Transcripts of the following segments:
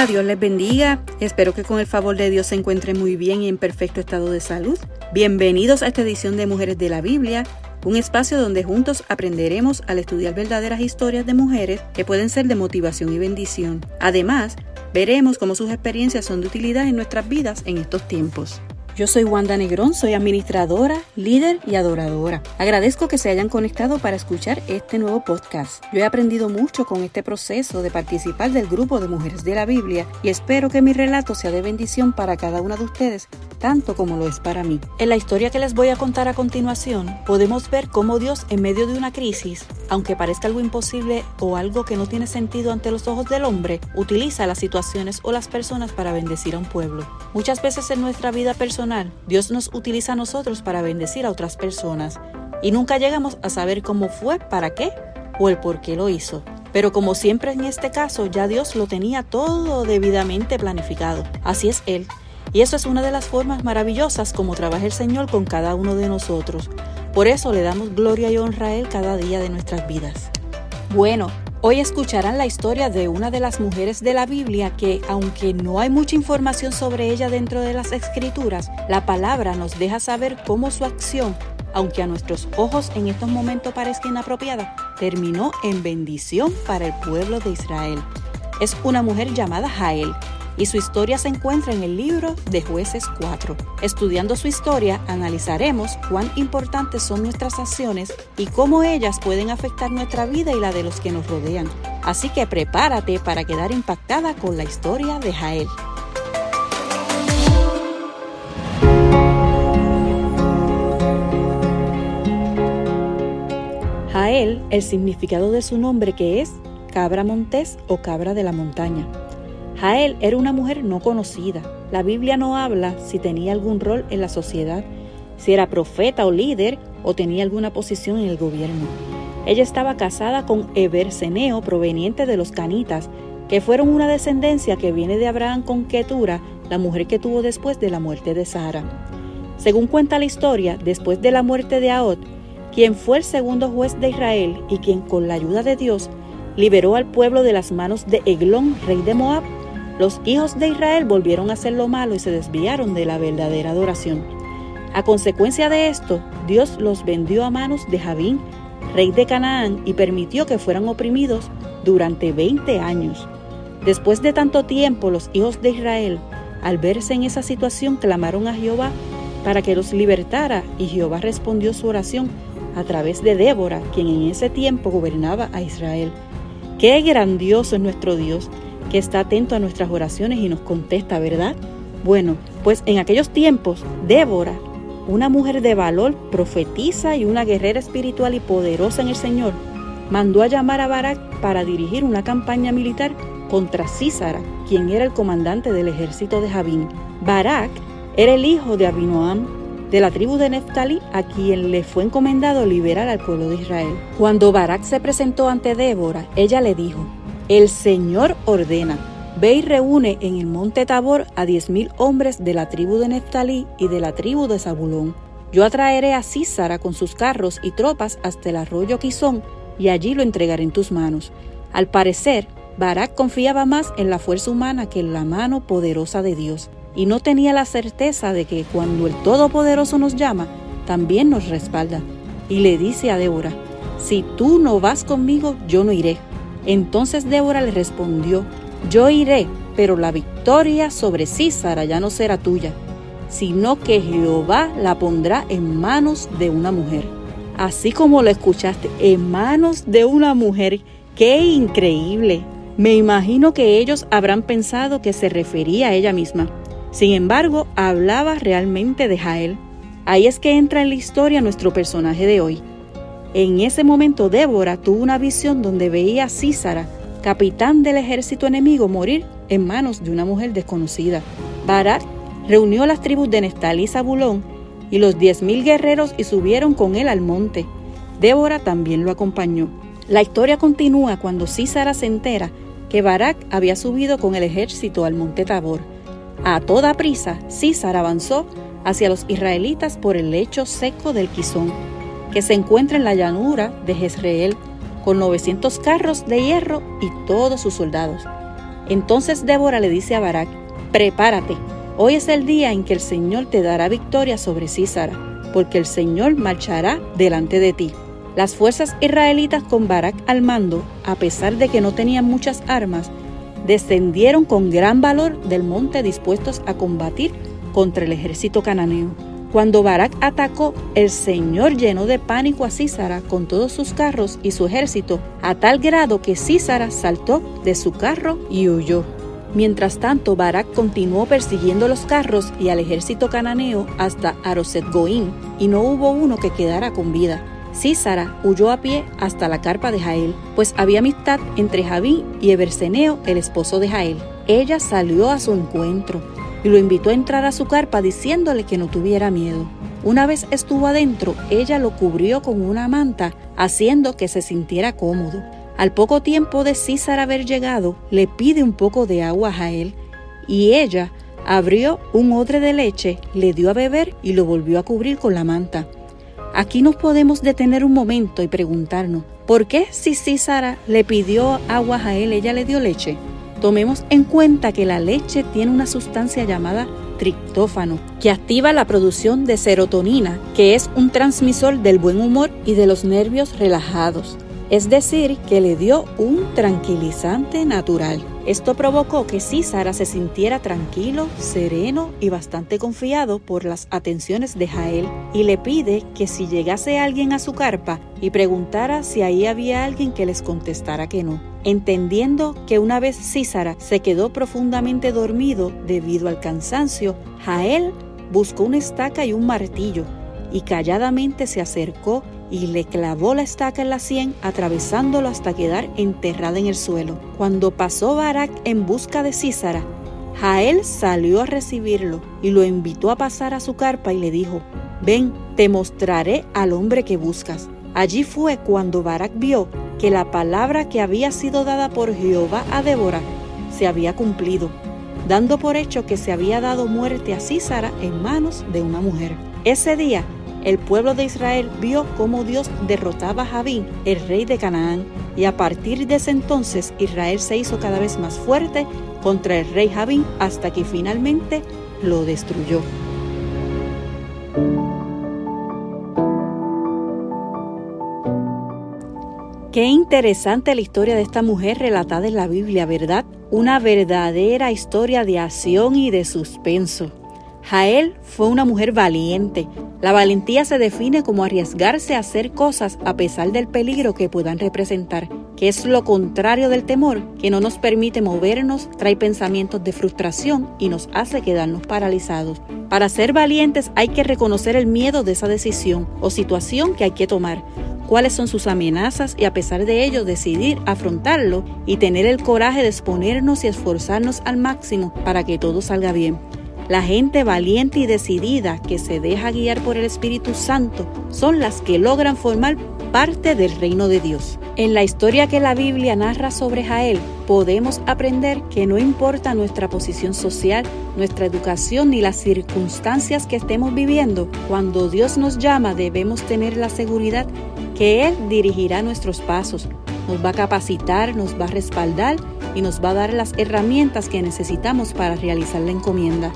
Hola, Dios les bendiga. Espero que con el favor de Dios se encuentren muy bien y en perfecto estado de salud. Bienvenidos a esta edición de Mujeres de la Biblia, un espacio donde juntos aprenderemos al estudiar verdaderas historias de mujeres que pueden ser de motivación y bendición. Además, veremos cómo sus experiencias son de utilidad en nuestras vidas en estos tiempos. Yo soy Wanda Negrón, soy administradora, líder y adoradora. Agradezco que se hayan conectado para escuchar este nuevo podcast. Yo he aprendido mucho con este proceso de participar del grupo de Mujeres de la Biblia y espero que mi relato sea de bendición para cada una de ustedes, tanto como lo es para mí. En la historia que les voy a contar a continuación, podemos ver cómo Dios en medio de una crisis, aunque parezca algo imposible o algo que no tiene sentido ante los ojos del hombre, utiliza las situaciones o las personas para bendecir a un pueblo. Muchas veces en nuestra vida personal Dios nos utiliza a nosotros para bendecir a otras personas y nunca llegamos a saber cómo fue, para qué o el por qué lo hizo. Pero como siempre en este caso, ya Dios lo tenía todo debidamente planificado. Así es Él. Y eso es una de las formas maravillosas como trabaja el Señor con cada uno de nosotros. Por eso le damos gloria y honra a Él cada día de nuestras vidas. Bueno, Hoy escucharán la historia de una de las mujeres de la Biblia que, aunque no hay mucha información sobre ella dentro de las escrituras, la palabra nos deja saber cómo su acción, aunque a nuestros ojos en estos momentos parezca inapropiada, terminó en bendición para el pueblo de Israel. Es una mujer llamada Jael, y su historia se encuentra en el libro de jueces 4. Estudiando su historia, analizaremos cuán importantes son nuestras acciones y cómo ellas pueden afectar nuestra vida y la de los que nos rodean. Así que prepárate para quedar impactada con la historia de Jael. Jael, el significado de su nombre que es cabra montés o cabra de la montaña. Jael era una mujer no conocida. La Biblia no habla si tenía algún rol en la sociedad, si era profeta o líder o tenía alguna posición en el gobierno. Ella estaba casada con Eberseneo, proveniente de los canitas, que fueron una descendencia que viene de Abraham con Ketura, la mujer que tuvo después de la muerte de Sara. Según cuenta la historia, después de la muerte de Aot, quien fue el segundo juez de Israel y quien con la ayuda de Dios liberó al pueblo de las manos de Eglón, rey de Moab, los hijos de Israel volvieron a hacer lo malo y se desviaron de la verdadera adoración. A consecuencia de esto, Dios los vendió a manos de Javín, rey de Canaán, y permitió que fueran oprimidos durante 20 años. Después de tanto tiempo, los hijos de Israel, al verse en esa situación, clamaron a Jehová para que los libertara, y Jehová respondió su oración a través de Débora, quien en ese tiempo gobernaba a Israel. Qué grandioso es nuestro Dios, que está atento a nuestras oraciones y nos contesta, ¿verdad? Bueno, pues en aquellos tiempos, Débora, una mujer de valor, profetiza y una guerrera espiritual y poderosa en el Señor, mandó a llamar a Barak para dirigir una campaña militar contra Císara, quien era el comandante del ejército de Javín. Barak era el hijo de Abinoam, de la tribu de Neftali, a quien le fue encomendado liberar al pueblo de Israel. Cuando Barak se presentó ante Débora, ella le dijo, el Señor ordena, ve y reúne en el monte Tabor a diez mil hombres de la tribu de Neftalí y de la tribu de Zabulón. Yo atraeré a Císara con sus carros y tropas hasta el arroyo Quizón, y allí lo entregaré en tus manos. Al parecer, Barak confiaba más en la fuerza humana que en la mano poderosa de Dios, y no tenía la certeza de que cuando el Todopoderoso nos llama, también nos respalda. Y le dice a Débora, si tú no vas conmigo, yo no iré. Entonces Débora le respondió, yo iré, pero la victoria sobre Císara ya no será tuya, sino que Jehová la pondrá en manos de una mujer. Así como lo escuchaste, en manos de una mujer. ¡Qué increíble! Me imagino que ellos habrán pensado que se refería a ella misma. Sin embargo, hablaba realmente de Jael. Ahí es que entra en la historia nuestro personaje de hoy. En ese momento Débora tuvo una visión donde veía a Císara, capitán del ejército enemigo, morir en manos de una mujer desconocida. Barak reunió las tribus de Nestalí y Zabulón y los diez mil guerreros y subieron con él al monte. Débora también lo acompañó. La historia continúa cuando Císara se entera que Barak había subido con el ejército al monte Tabor. A toda prisa, Císara avanzó hacia los israelitas por el lecho seco del Quizón, que se encuentra en la llanura de Jezreel, con 900 carros de hierro y todos sus soldados. Entonces Débora le dice a Barak, prepárate, hoy es el día en que el Señor te dará victoria sobre Císara, porque el Señor marchará delante de ti. Las fuerzas israelitas con Barak al mando, a pesar de que no tenían muchas armas, descendieron con gran valor del monte dispuestos a combatir contra el ejército cananeo. Cuando Barak atacó, el Señor llenó de pánico a Císara con todos sus carros y su ejército, a tal grado que Císara saltó de su carro y huyó. Mientras tanto, Barak continuó persiguiendo los carros y al ejército cananeo hasta Aroset Goín, y no hubo uno que quedara con vida. Císara huyó a pie hasta la carpa de Jael, pues había amistad entre Javín y Eberseneo, el esposo de Jael. Ella salió a su encuentro y lo invitó a entrar a su carpa diciéndole que no tuviera miedo. Una vez estuvo adentro, ella lo cubrió con una manta, haciendo que se sintiera cómodo. Al poco tiempo de César haber llegado, le pide un poco de agua a Jael, y ella abrió un odre de leche, le dio a beber y lo volvió a cubrir con la manta. Aquí nos podemos detener un momento y preguntarnos, ¿por qué si Císara le pidió agua a Jael, ella le dio leche? Tomemos en cuenta que la leche tiene una sustancia llamada triptófano, que activa la producción de serotonina, que es un transmisor del buen humor y de los nervios relajados es decir, que le dio un tranquilizante natural. Esto provocó que Císara se sintiera tranquilo, sereno y bastante confiado por las atenciones de Jael y le pide que si llegase alguien a su carpa y preguntara si ahí había alguien que les contestara que no. Entendiendo que una vez Císara se quedó profundamente dormido debido al cansancio, Jael buscó una estaca y un martillo y calladamente se acercó y le clavó la estaca en la sien, atravesándolo hasta quedar enterrada en el suelo. Cuando pasó Barak en busca de Císara, Jael salió a recibirlo y lo invitó a pasar a su carpa y le dijo, ven, te mostraré al hombre que buscas. Allí fue cuando Barak vio que la palabra que había sido dada por Jehová a Débora se había cumplido, dando por hecho que se había dado muerte a Císara en manos de una mujer. Ese día el pueblo de Israel vio cómo Dios derrotaba a Javín, el rey de Canaán, y a partir de ese entonces Israel se hizo cada vez más fuerte contra el rey Javín hasta que finalmente lo destruyó. Qué interesante la historia de esta mujer relatada en la Biblia, ¿verdad? Una verdadera historia de acción y de suspenso. Jael fue una mujer valiente. La valentía se define como arriesgarse a hacer cosas a pesar del peligro que puedan representar, que es lo contrario del temor, que no nos permite movernos, trae pensamientos de frustración y nos hace quedarnos paralizados. Para ser valientes hay que reconocer el miedo de esa decisión o situación que hay que tomar, cuáles son sus amenazas y a pesar de ello decidir afrontarlo y tener el coraje de exponernos y esforzarnos al máximo para que todo salga bien. La gente valiente y decidida que se deja guiar por el Espíritu Santo son las que logran formar parte del reino de Dios. En la historia que la Biblia narra sobre Jael, podemos aprender que no importa nuestra posición social, nuestra educación ni las circunstancias que estemos viviendo, cuando Dios nos llama debemos tener la seguridad que Él dirigirá nuestros pasos, nos va a capacitar, nos va a respaldar y nos va a dar las herramientas que necesitamos para realizar la encomienda.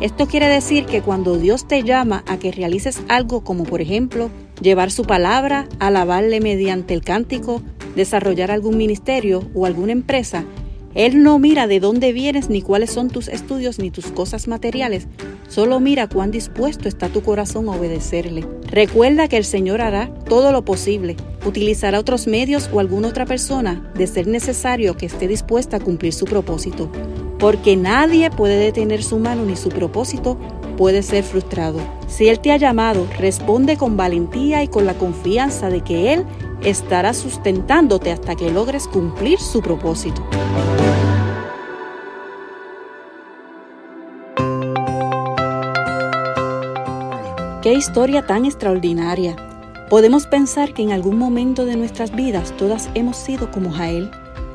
Esto quiere decir que cuando Dios te llama a que realices algo como por ejemplo llevar su palabra, alabarle mediante el cántico, desarrollar algún ministerio o alguna empresa, Él no mira de dónde vienes ni cuáles son tus estudios ni tus cosas materiales, solo mira cuán dispuesto está tu corazón a obedecerle. Recuerda que el Señor hará todo lo posible, utilizará otros medios o alguna otra persona de ser necesario que esté dispuesta a cumplir su propósito porque nadie puede detener su mano ni su propósito puede ser frustrado. Si Él te ha llamado, responde con valentía y con la confianza de que Él estará sustentándote hasta que logres cumplir su propósito. Qué historia tan extraordinaria. Podemos pensar que en algún momento de nuestras vidas todas hemos sido como Jael,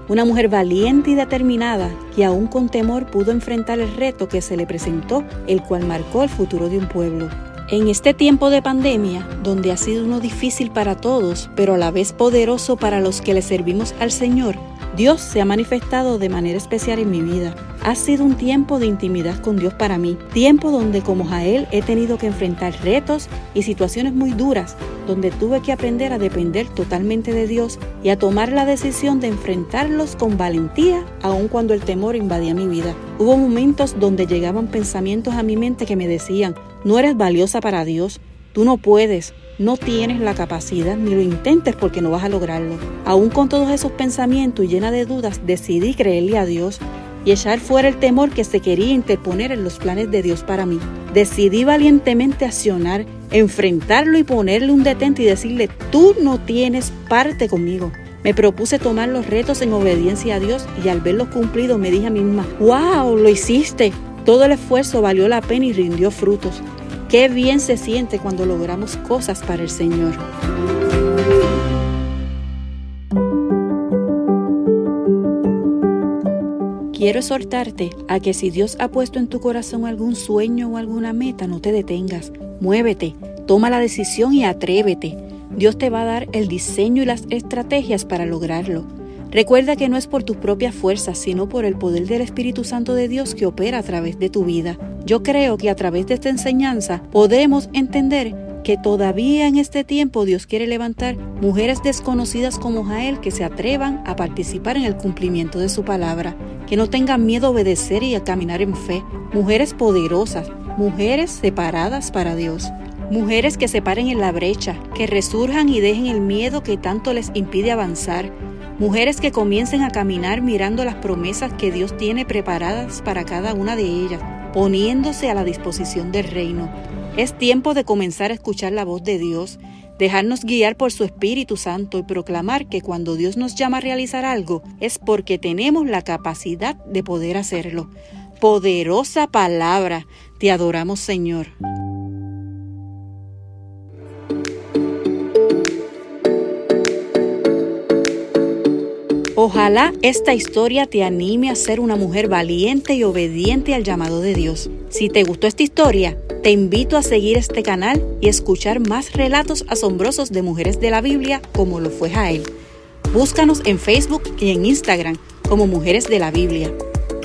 una mujer valiente y determinada que aún con temor pudo enfrentar el reto que se le presentó, el cual marcó el futuro de un pueblo. En este tiempo de pandemia, donde ha sido uno difícil para todos, pero a la vez poderoso para los que le servimos al Señor, Dios se ha manifestado de manera especial en mi vida. Ha sido un tiempo de intimidad con Dios para mí, tiempo donde como Jael he tenido que enfrentar retos y situaciones muy duras, donde tuve que aprender a depender totalmente de Dios y a tomar la decisión de enfrentarlos con valentía, aun cuando el temor invadía mi vida. Hubo momentos donde llegaban pensamientos a mi mente que me decían, no eres valiosa para Dios, tú no puedes, no tienes la capacidad ni lo intentes porque no vas a lograrlo. Aún con todos esos pensamientos y llena de dudas, decidí creerle a Dios y echar fuera el temor que se quería interponer en los planes de Dios para mí. Decidí valientemente accionar, enfrentarlo y ponerle un detente y decirle, tú no tienes parte conmigo. Me propuse tomar los retos en obediencia a Dios y al verlos cumplidos me dije a mí misma, wow, lo hiciste. Todo el esfuerzo valió la pena y rindió frutos. Qué bien se siente cuando logramos cosas para el Señor. Quiero exhortarte a que si Dios ha puesto en tu corazón algún sueño o alguna meta, no te detengas. Muévete, toma la decisión y atrévete. Dios te va a dar el diseño y las estrategias para lograrlo. Recuerda que no es por tus propias fuerzas, sino por el poder del Espíritu Santo de Dios que opera a través de tu vida. Yo creo que a través de esta enseñanza podemos entender que todavía en este tiempo Dios quiere levantar mujeres desconocidas como Jael que se atrevan a participar en el cumplimiento de su palabra, que no tengan miedo a obedecer y a caminar en fe, mujeres poderosas, mujeres separadas para Dios. Mujeres que se paren en la brecha, que resurjan y dejen el miedo que tanto les impide avanzar, Mujeres que comiencen a caminar mirando las promesas que Dios tiene preparadas para cada una de ellas, poniéndose a la disposición del reino. Es tiempo de comenzar a escuchar la voz de Dios, dejarnos guiar por su Espíritu Santo y proclamar que cuando Dios nos llama a realizar algo es porque tenemos la capacidad de poder hacerlo. Poderosa palabra, te adoramos Señor. Ojalá esta historia te anime a ser una mujer valiente y obediente al llamado de Dios. Si te gustó esta historia, te invito a seguir este canal y escuchar más relatos asombrosos de mujeres de la Biblia como lo fue Jael. Búscanos en Facebook y en Instagram como Mujeres de la Biblia.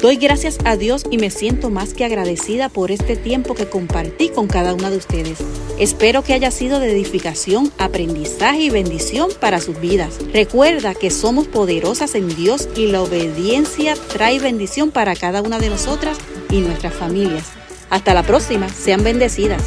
Doy gracias a Dios y me siento más que agradecida por este tiempo que compartí con cada una de ustedes. Espero que haya sido de edificación, aprendizaje y bendición para sus vidas. Recuerda que somos poderosas en Dios y la obediencia trae bendición para cada una de nosotras y nuestras familias. Hasta la próxima, sean bendecidas.